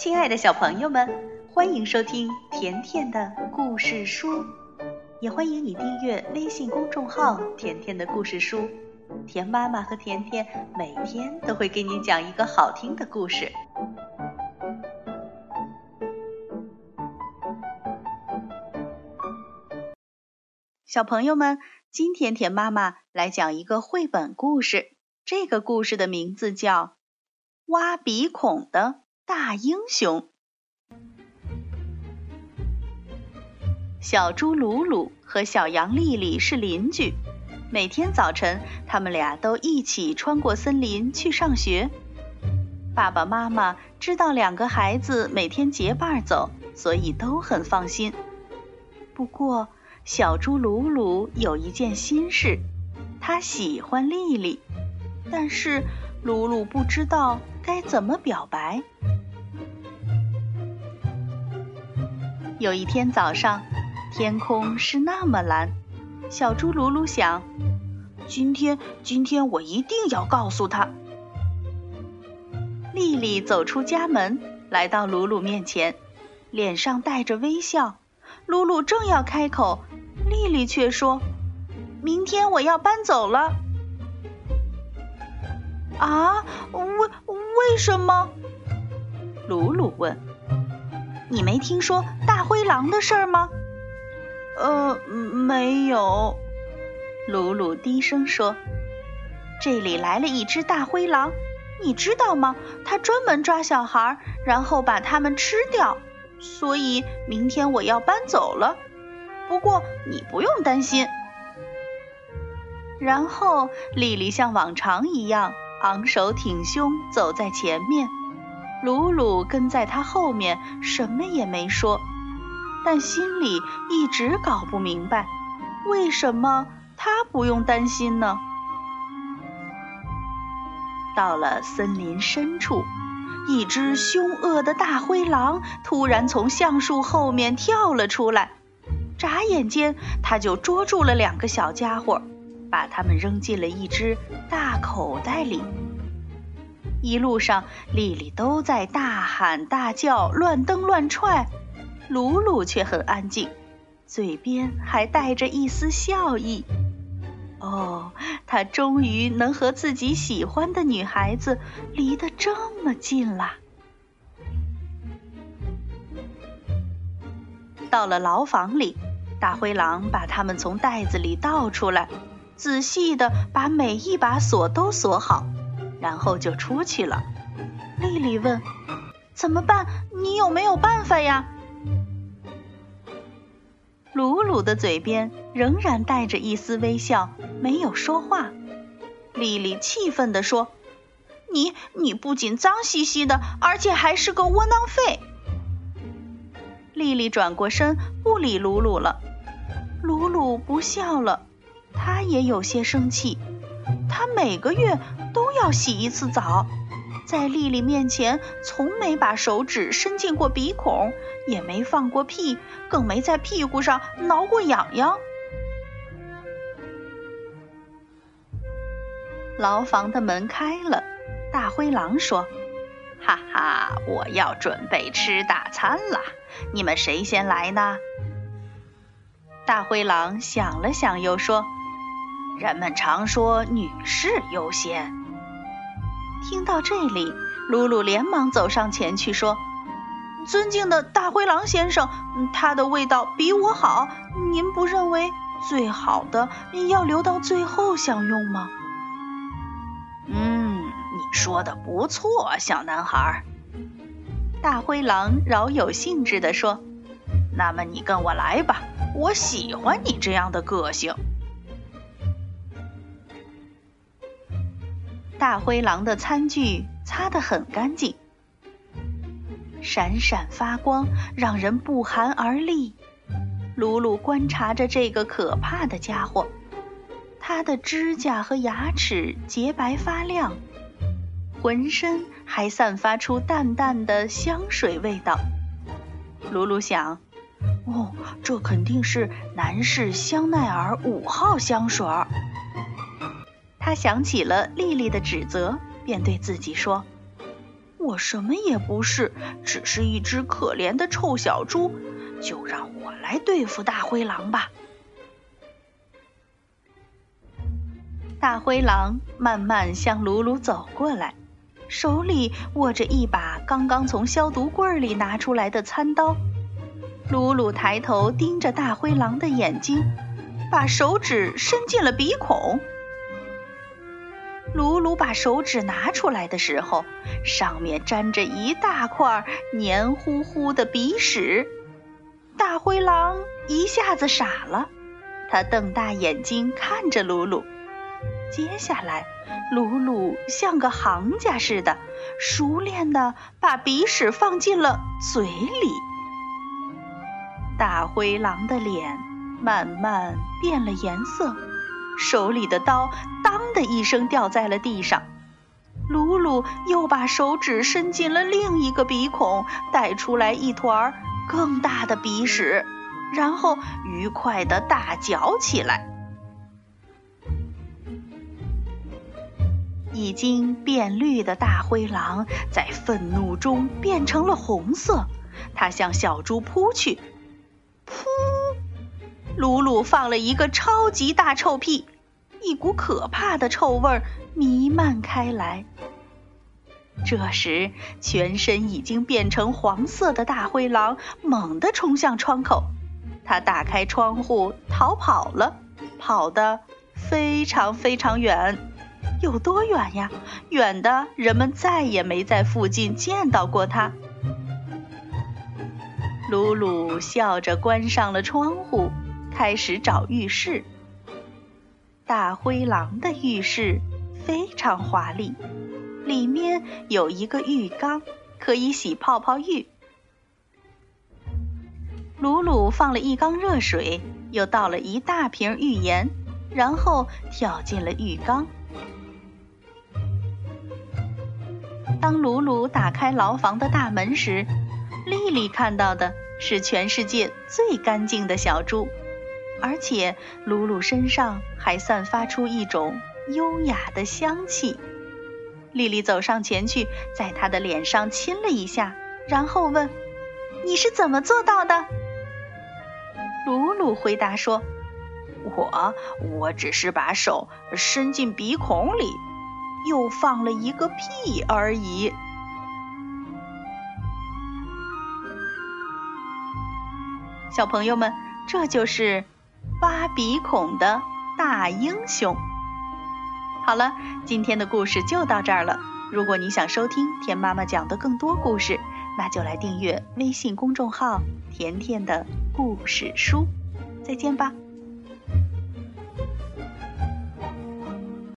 亲爱的小朋友们，欢迎收听甜甜的故事书，也欢迎你订阅微信公众号“甜甜的故事书”。甜妈妈和甜甜每天都会给你讲一个好听的故事。小朋友们，今天甜妈妈来讲一个绘本故事，这个故事的名字叫《挖鼻孔的》。大英雄，小猪鲁鲁和小羊丽丽是邻居。每天早晨，他们俩都一起穿过森林去上学。爸爸妈妈知道两个孩子每天结伴走，所以都很放心。不过，小猪鲁鲁有一件心事，他喜欢丽丽，但是鲁鲁不知道该怎么表白。有一天早上，天空是那么蓝，小猪鲁鲁想：今天，今天我一定要告诉他。丽丽走出家门，来到鲁鲁面前，脸上带着微笑。鲁鲁正要开口，丽丽却说：“明天我要搬走了。”啊？为为什么？鲁鲁问。你没听说大灰狼的事儿吗？呃，没有。鲁鲁低声说：“这里来了一只大灰狼，你知道吗？它专门抓小孩，然后把他们吃掉。所以明天我要搬走了。不过你不用担心。”然后丽丽像往常一样昂首挺胸走在前面。鲁鲁跟在他后面，什么也没说，但心里一直搞不明白，为什么他不用担心呢？到了森林深处，一只凶恶的大灰狼突然从橡树后面跳了出来，眨眼间他就捉住了两个小家伙，把他们扔进了一只大口袋里。一路上，丽丽都在大喊大叫、乱蹬乱踹，鲁鲁却很安静，嘴边还带着一丝笑意。哦，他终于能和自己喜欢的女孩子离得这么近了。到了牢房里，大灰狼把他们从袋子里倒出来，仔细的把每一把锁都锁好。然后就出去了。丽丽问：“怎么办？你有没有办法呀？”鲁鲁的嘴边仍然带着一丝微笑，没有说话。丽丽气愤地说：“你你不仅脏兮兮的，而且还是个窝囊废。”丽丽转过身，不理鲁鲁了。鲁鲁不笑了，他也有些生气。他每个月。都要洗一次澡，在丽丽面前从没把手指伸进过鼻孔，也没放过屁，更没在屁股上挠过痒痒。牢房的门开了，大灰狼说：“哈哈，我要准备吃大餐了，你们谁先来呢？”大灰狼想了想，又说：“人们常说女士优先。”听到这里，露露连忙走上前去说：“尊敬的大灰狼先生，它的味道比我好，您不认为最好的要留到最后享用吗？”“嗯，你说的不错，小男孩。”大灰狼饶有兴致地说：“那么你跟我来吧，我喜欢你这样的个性。”大灰狼的餐具擦得很干净，闪闪发光，让人不寒而栗。鲁鲁观察着这个可怕的家伙，他的指甲和牙齿洁白发亮，浑身还散发出淡淡的香水味道。鲁鲁想：哦，这肯定是男士香奈儿五号香水儿。他想起了丽丽的指责，便对自己说：“我什么也不是，只是一只可怜的臭小猪，就让我来对付大灰狼吧。大灰狼慢慢向鲁鲁走过来，手里握着一把刚刚从消毒柜里拿出来的餐刀。鲁鲁抬头盯着大灰狼的眼睛，把手指伸进了鼻孔。鲁鲁把手指拿出来的时候，上面沾着一大块黏糊糊的鼻屎。大灰狼一下子傻了，他瞪大眼睛看着鲁鲁。接下来，鲁鲁像个行家似的，熟练地把鼻屎放进了嘴里。大灰狼的脸慢慢变了颜色，手里的刀“当”的一声掉在了地上。鲁鲁又把手指伸进了另一个鼻孔，带出来一团更大的鼻屎，然后愉快地大嚼起来。已经变绿的大灰狼在愤怒中变成了红色，它向小猪扑去。噗！鲁鲁放了一个超级大臭屁，一股可怕的臭味弥漫开来。这时，全身已经变成黄色的大灰狼猛地冲向窗口，它打开窗户逃跑了，跑得非常非常远。有多远呀？远的人们再也没在附近见到过它。鲁鲁笑着关上了窗户，开始找浴室。大灰狼的浴室非常华丽，里面有一个浴缸，可以洗泡泡浴。鲁鲁放了一缸热水，又倒了一大瓶浴盐，然后跳进了浴缸。当鲁鲁打开牢房的大门时，丽丽看到的是全世界最干净的小猪，而且鲁鲁身上还散发出一种优雅的香气。丽丽走上前去，在他的脸上亲了一下，然后问：“你是怎么做到的？”鲁鲁回答说：“我，我只是把手伸进鼻孔里。”又放了一个屁而已。小朋友们，这就是挖鼻孔的大英雄。好了，今天的故事就到这儿了。如果你想收听田妈妈讲的更多故事，那就来订阅微信公众号“甜甜的故事书”。再见吧。